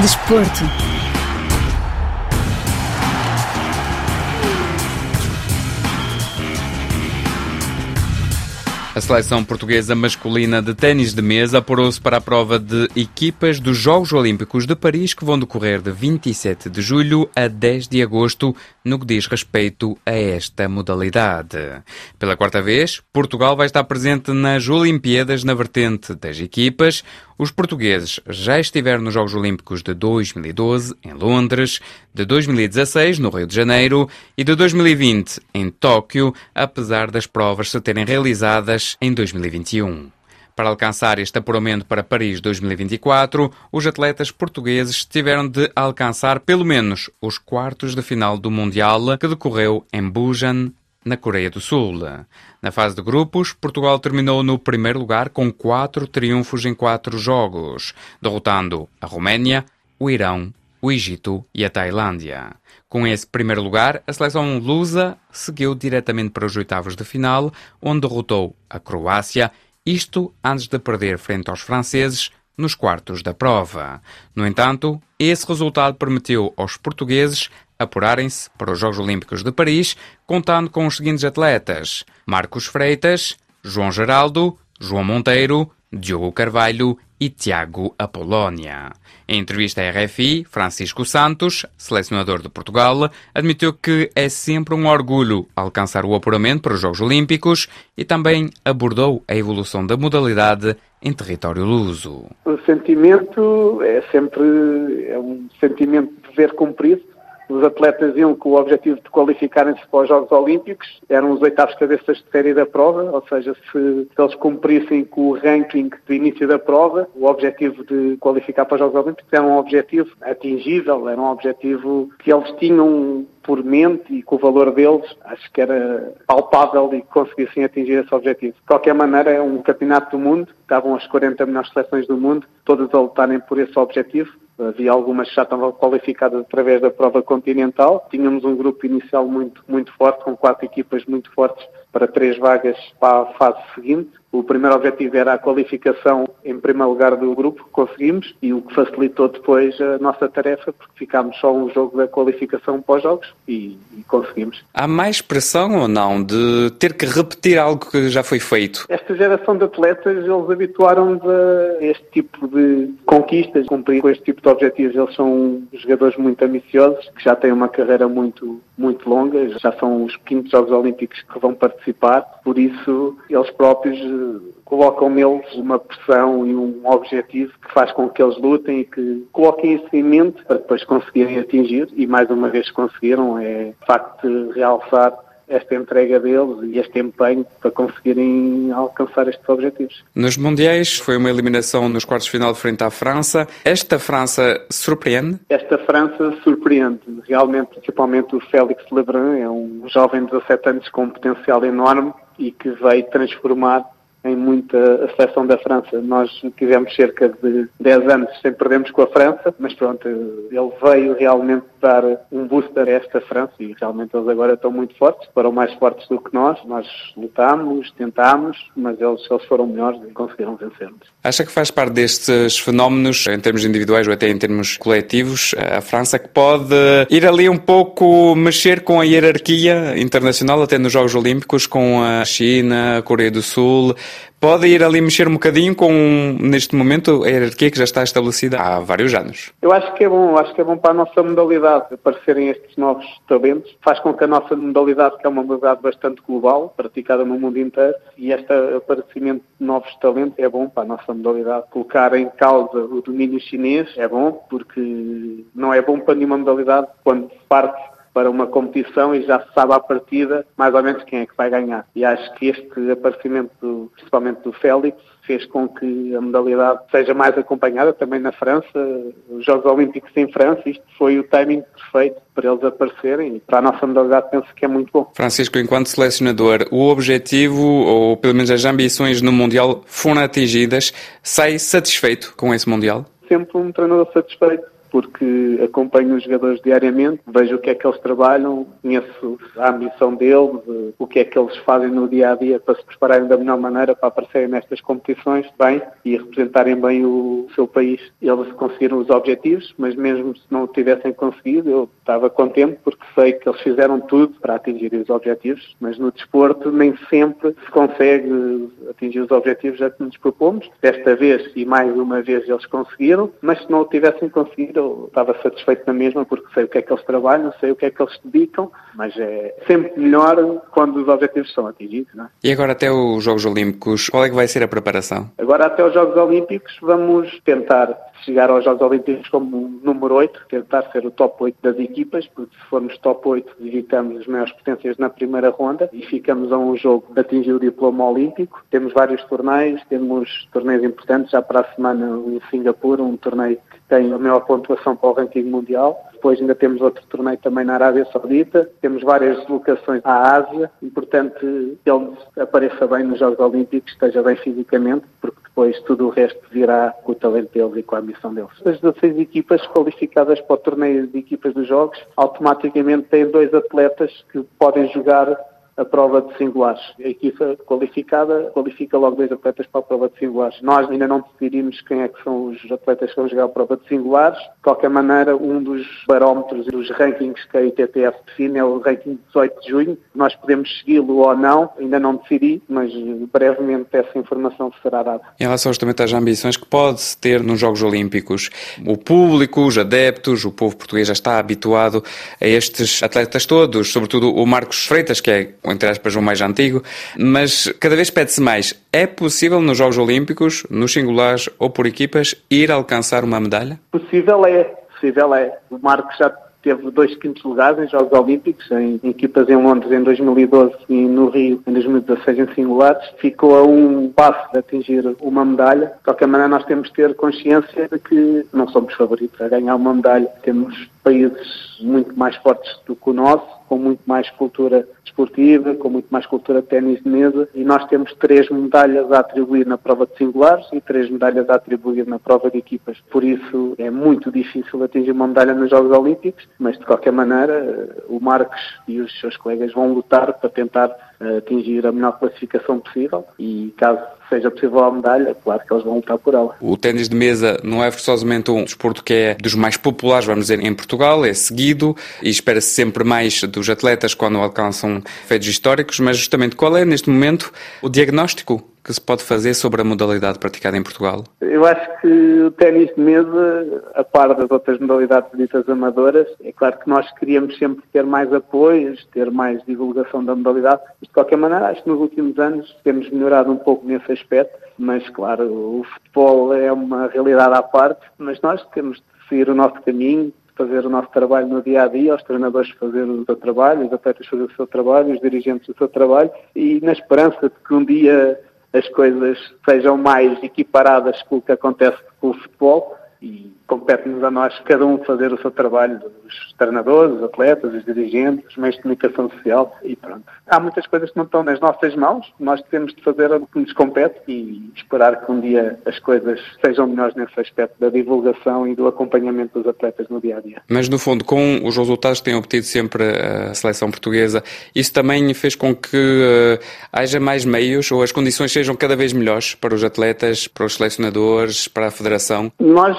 Desporto. A seleção portuguesa masculina de ténis de mesa apurou-se para a prova de equipas dos Jogos Olímpicos de Paris que vão decorrer de 27 de julho a 10 de agosto no que diz respeito a esta modalidade. Pela quarta vez, Portugal vai estar presente nas Olimpíadas na vertente das equipas. Os portugueses já estiveram nos Jogos Olímpicos de 2012 em Londres, de 2016 no Rio de Janeiro e de 2020 em Tóquio, apesar das provas se terem realizadas em 2021. Para alcançar este apuramento para Paris 2024, os atletas portugueses tiveram de alcançar pelo menos os quartos de final do Mundial que decorreu em Busan, na Coreia do Sul. Na fase de grupos, Portugal terminou no primeiro lugar com quatro triunfos em quatro jogos, derrotando a Roménia, o Irão, o Egito e a Tailândia. Com esse primeiro lugar, a seleção lusa seguiu diretamente para os oitavos de final, onde derrotou a Croácia isto antes de perder frente aos franceses nos quartos da prova. No entanto, esse resultado permitiu aos portugueses apurarem-se para os Jogos Olímpicos de Paris, contando com os seguintes atletas: Marcos Freitas, João Geraldo, João Monteiro, Diogo Carvalho e Tiago Apolónia. Em entrevista à RFI, Francisco Santos, selecionador de Portugal, admitiu que é sempre um orgulho alcançar o apuramento para os Jogos Olímpicos e também abordou a evolução da modalidade em território luso. O sentimento é sempre é um sentimento de ver cumprido os atletas iam com o objetivo de qualificarem-se para os Jogos Olímpicos, eram os oitavos cabeças de série da prova, ou seja, se, eles cumprissem com o ranking de início da prova, o objetivo de qualificar para os Jogos Olímpicos era um objetivo atingível, era um objetivo que eles tinham por mente e com o valor deles, acho que era palpável e conseguissem atingir esse objetivo. De qualquer maneira, é um campeonato do mundo, estavam as 40 melhores seleções do mundo, todas a lutarem por esse objetivo. Havia algumas que já estavam qualificadas através da prova continental. Tínhamos um grupo inicial muito, muito forte, com quatro equipas muito fortes para três vagas para a fase seguinte. O primeiro objetivo era a qualificação em primeiro lugar do grupo, conseguimos, e o que facilitou depois a nossa tarefa, porque ficámos só um jogo da qualificação para os jogos e, e conseguimos. Há mais pressão ou não de ter que repetir algo que já foi feito? Esta geração de atletas, eles habituaram-nos a este tipo de conquistas, cumprir com este tipo de objetivos. Eles são jogadores muito ambiciosos, que já têm uma carreira muito, muito longa, já são os quintos Jogos Olímpicos que vão participar, por isso eles próprios colocam neles uma pressão e um objetivo que faz com que eles lutem e que coloquem isso em mente para depois conseguirem atingir e mais uma vez conseguiram é de facto realçar esta entrega deles e este empenho para conseguirem alcançar estes objetivos. Nos Mundiais foi uma eliminação nos quartos de final frente à França. Esta França surpreende? Esta França surpreende. Realmente, principalmente o Félix Lebrun, é um jovem de 17 anos com um potencial enorme e que veio transformar em muita seleção da França. Nós tivemos cerca de 10 anos sem perdermos com a França, mas pronto, ele veio realmente dar um booster a esta França e realmente eles agora estão muito fortes, foram mais fortes do que nós. Nós lutámos, tentámos, mas eles, eles foram melhores e conseguiram vencer-nos. Acha que faz parte destes fenómenos, em termos individuais ou até em termos coletivos, a França que pode ir ali um pouco mexer com a hierarquia internacional, até nos Jogos Olímpicos, com a China, a Coreia do Sul, pode ir ali mexer um bocadinho com, neste momento, a hierarquia que já está estabelecida há vários anos? Eu acho que é bom, acho que é bom para a nossa modalidade aparecerem estes novos talentos. Faz com que a nossa modalidade, que é uma modalidade bastante global, praticada no mundo inteiro, e este aparecimento de novos talentos é bom para a nossa modalidade. Colocar em causa o domínio chinês é bom, porque não é bom para nenhuma modalidade quando parte para uma competição e já se sabe à partida mais ou menos quem é que vai ganhar. E acho que este aparecimento, principalmente do Félix, fez com que a modalidade seja mais acompanhada também na França, os Jogos Olímpicos em França, isto foi o timing perfeito para eles aparecerem e para a nossa modalidade penso que é muito bom. Francisco, enquanto selecionador, o objetivo, ou pelo menos as ambições no Mundial foram atingidas, sai satisfeito com esse Mundial? Sempre um treinador satisfeito porque acompanho os jogadores diariamente, vejo o que é que eles trabalham, conheço a ambição deles, o que é que eles fazem no dia a dia para se prepararem da melhor maneira para aparecerem nestas competições bem e representarem bem o seu país. Eles conseguiram os objetivos, mas mesmo se não o tivessem conseguido, eu estava contente porque sei que eles fizeram tudo para atingir os objetivos, mas no desporto nem sempre se consegue atingir os objetivos a que nos propomos. Desta vez e mais uma vez eles conseguiram, mas se não o tivessem conseguido, eu estava satisfeito na mesma porque sei o que é que eles trabalham, sei o que é que eles dedicam, mas é sempre melhor quando os objetivos são atingidos. Não é? E agora até os Jogos Olímpicos, qual é que vai ser a preparação? Agora até os Jogos Olímpicos vamos tentar chegar aos Jogos Olímpicos como número 8, tentar ser o top 8 das equipas, porque se formos top 8 visitamos as maiores potências na primeira ronda e ficamos a um jogo de atingir o diploma olímpico. Temos vários torneios, temos torneios importantes, já para a semana em Singapura, um torneio tem a maior pontuação para o ranking mundial. Depois ainda temos outro torneio também na Arábia Saudita. Temos várias deslocações à Ásia. Importante que ele apareça bem nos Jogos Olímpicos, esteja bem fisicamente, porque depois tudo o resto virá com o talento deles e com a ambição deles. As 16 equipas qualificadas para o torneio de equipas dos Jogos automaticamente têm dois atletas que podem jogar a prova de singulares. A equipa qualificada qualifica logo dois atletas para a prova de singulares. Nós ainda não decidimos quem é que são os atletas que vão jogar a prova de singulares. De qualquer maneira, um dos barómetros e dos rankings que a ITTF define é o ranking 18 de junho. Nós podemos segui-lo ou não, ainda não decidi, mas brevemente essa informação será dada. Em relação justamente às ambições que pode ter nos Jogos Olímpicos, o público, os adeptos, o povo português já está habituado a estes atletas todos, sobretudo o Marcos Freitas, que é entre aspas, o mais antigo, mas cada vez pede-se mais. É possível nos Jogos Olímpicos, nos singulares ou por equipas, ir alcançar uma medalha? Possível é, possível é. O Marcos já teve dois quintos lugares em Jogos Olímpicos, em, em equipas em Londres em 2012 e no Rio em 2016 em singulares. Ficou a um passo de atingir uma medalha. De qualquer maneira, nós temos que ter consciência de que não somos favoritos a ganhar uma medalha. Temos países muito mais fortes do que o nosso com muito mais cultura desportiva, com muito mais cultura de ténis de mesa, e nós temos três medalhas a atribuir na prova de singulares e três medalhas a atribuir na prova de equipas. Por isso é muito difícil atingir uma medalha nos Jogos Olímpicos, mas de qualquer maneira o Marcos e os seus colegas vão lutar para tentar eh, atingir a melhor classificação possível e caso seja possível a medalha, claro que eles vão lutar por ela. O ténis de mesa não é forçosamente um desporto que é dos mais populares, vamos dizer, em Portugal, é seguido e espera-se sempre mais dos atletas quando alcançam feitos históricos, mas justamente qual é neste momento o diagnóstico que se pode fazer sobre a modalidade praticada em Portugal? Eu acho que o ténis de mesa, a par das outras modalidades ditas amadoras, é claro que nós queríamos sempre ter mais apoios, ter mais divulgação da modalidade, mas de qualquer maneira acho que nos últimos anos temos melhorado um pouco nesse aspecto, mas claro, o futebol é uma realidade à parte, mas nós temos de seguir o nosso caminho, fazer o nosso trabalho no dia a dia, os treinadores fazer o seu trabalho, os atletas fazer o seu trabalho, os dirigentes o seu trabalho e na esperança de que um dia as coisas sejam mais equiparadas com o que acontece com o futebol e compete-nos a nós, cada um, fazer o seu trabalho, os treinadores, os atletas, os dirigentes, os meios de comunicação social e pronto. Há muitas coisas que não estão nas nossas mãos, nós temos de fazer o que nos compete e esperar que um dia as coisas sejam melhores nesse aspecto da divulgação e do acompanhamento dos atletas no dia a dia. Mas no fundo, com os resultados que tem obtido sempre a seleção portuguesa, isso também fez com que uh, haja mais meios ou as condições sejam cada vez melhores para os atletas, para os selecionadores, para a federação? Nós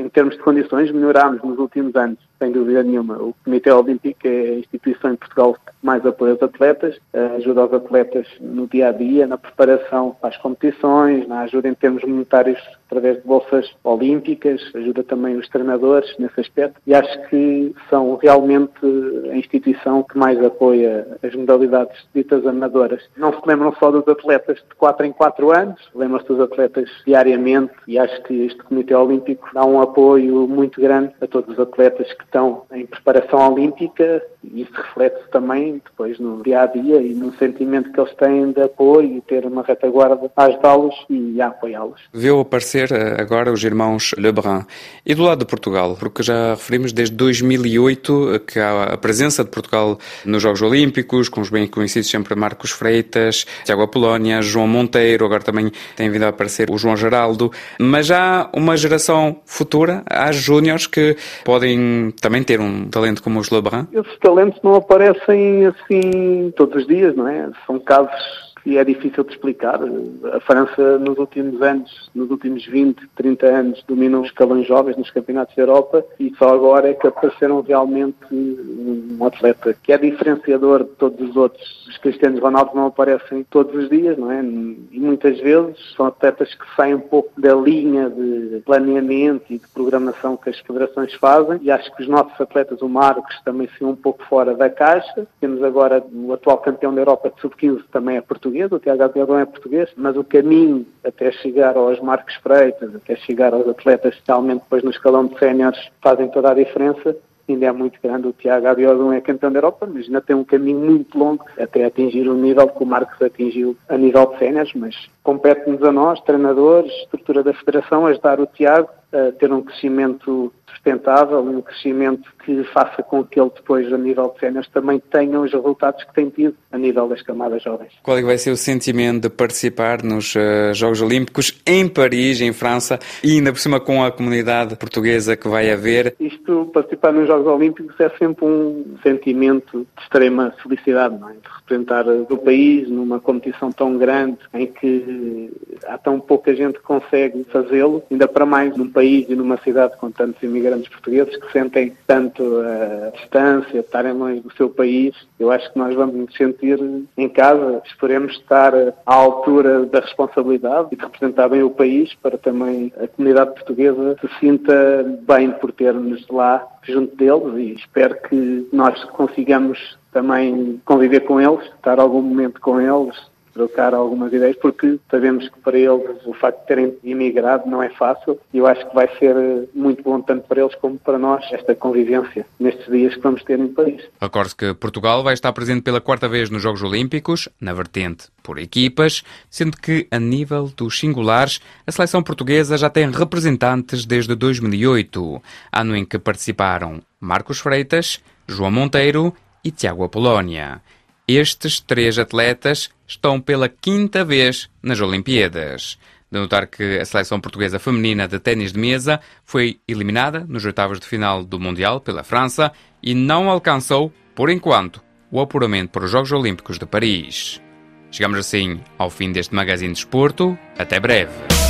em termos de condições, melhorámos nos últimos anos, sem dúvida nenhuma. O Comitê Olímpico é a instituição em Portugal que mais apoia os atletas, ajuda os atletas no dia a dia, na preparação para as competições, na ajuda em termos monetários através de bolsas olímpicas, ajuda também os treinadores nesse aspecto e acho que são realmente a instituição que mais apoia as modalidades ditas amadoras. Não se lembram só dos atletas de 4 em 4 anos, lembram-se dos atletas diariamente e acho que este Comitê Olímpico dá um apoio muito grande a todos os atletas que estão em preparação olímpica E isso reflete também depois no dia a dia e no sentimento que eles têm de apoio e ter uma retaguarda a ajudá-los e a apoiá-los. Viu aparecer eh, agora os irmãos Lebrun. E do lado de Portugal, porque já referimos desde 2008 eh, que há a presença de Portugal nos Jogos Olímpicos, com os bem conhecidos sempre Marcos Freitas, Tiago Apolónia, João Monteiro, agora também tem vindo a aparecer o João Geraldo, mas há uma geração futura, há júniores que podem também ter um talento como os Lebrun? Talentos não aparecem assim todos os dias, não é? São casos e é difícil de explicar. A França, nos últimos anos, nos últimos 20, 30 anos, dominou os escalões jovens nos campeonatos da Europa e só agora é que apareceram realmente um atleta que é diferenciador de todos os outros. Os Cristianos Ronaldo não aparecem todos os dias, não é? E muitas vezes são atletas que saem um pouco da linha de planeamento e de programação que as federações fazem e acho que os nossos atletas, o Marcos, também são um pouco fora da caixa. Temos agora o atual campeão da Europa de sub-15 também é português português, o Tiago Abel é português, mas o caminho até chegar aos Marcos Freitas, até chegar aos atletas realmente depois no escalão de séniores fazem toda a diferença ainda é muito grande. O Tiago Abiodun é campeão da Europa, mas ainda tem um caminho muito longo até atingir o nível que o Marcos atingiu a nível de séniores, mas compete-nos a nós, treinadores, estrutura da federação, ajudar o Tiago a ter um crescimento sustentável, um crescimento que faça com que ele depois, a nível de cenas, também tenha os resultados que tem tido a nível das camadas jovens. Qual é que vai ser o sentimento de participar nos uh, Jogos Olímpicos em Paris, em França, e ainda por cima com a comunidade portuguesa que vai haver? Isto, participar nos Jogos Olímpicos é sempre um sentimento de extrema felicidade, não é? De representar o país numa competição tão grande em que há tão pouca gente que consegue fazê-lo, ainda para mais num país e numa cidade com tantos imigrantes portugueses que sentem tanto a distância, estarem longe do seu país. Eu acho que nós vamos nos sentir em casa, esperemos estar à altura da responsabilidade e de representar bem o país para também a comunidade portuguesa se sinta bem por ter-nos lá junto deles e espero que nós consigamos também conviver com eles, estar algum momento com eles, trocar algumas ideias, porque sabemos que para eles o facto de terem imigrado não é fácil e eu acho que vai ser muito bom tanto para eles como para nós esta convivência nestes dias que vamos ter em Paris. Recorde que Portugal vai estar presente pela quarta vez nos Jogos Olímpicos, na vertente por equipas, sendo que a nível dos singulares a seleção portuguesa já tem representantes desde 2008, ano em que participaram Marcos Freitas, João Monteiro e Tiago Apolónia. Estes três atletas estão pela quinta vez nas Olimpíadas. De notar que a seleção portuguesa feminina de ténis de mesa foi eliminada nos oitavos de final do Mundial pela França e não alcançou, por enquanto, o apuramento para os Jogos Olímpicos de Paris. Chegamos assim ao fim deste Magazine de Esporto. Até breve.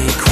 take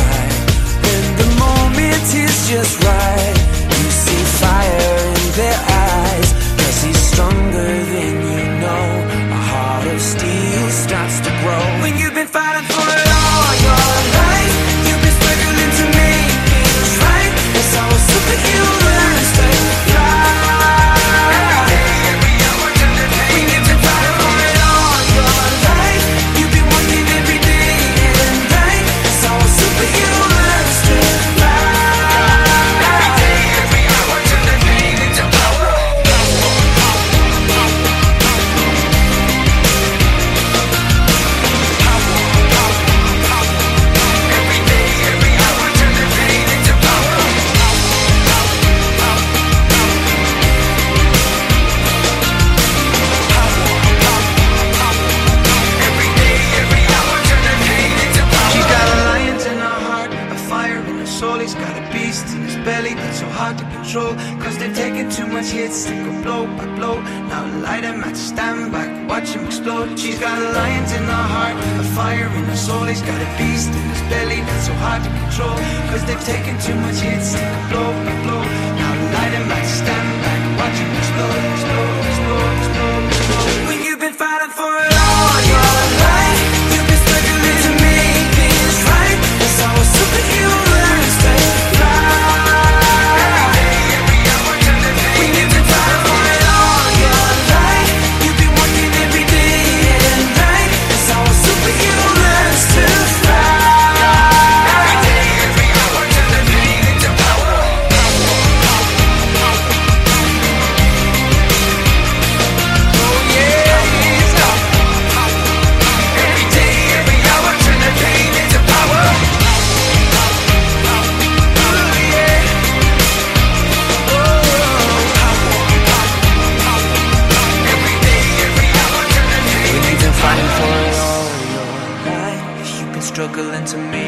hard to control. Cause they've taken too much hits, they go blow by blow. Now light them at stand back, watch him explode. She's got a lions in her heart, a fire in her soul. He's got a beast in his belly that's so hard to control. Cause they've taken too much hits, they go blow by blow. Now light them at stand back, watch him explode, explode, explode, explode, explode When you've been fighting for it to me.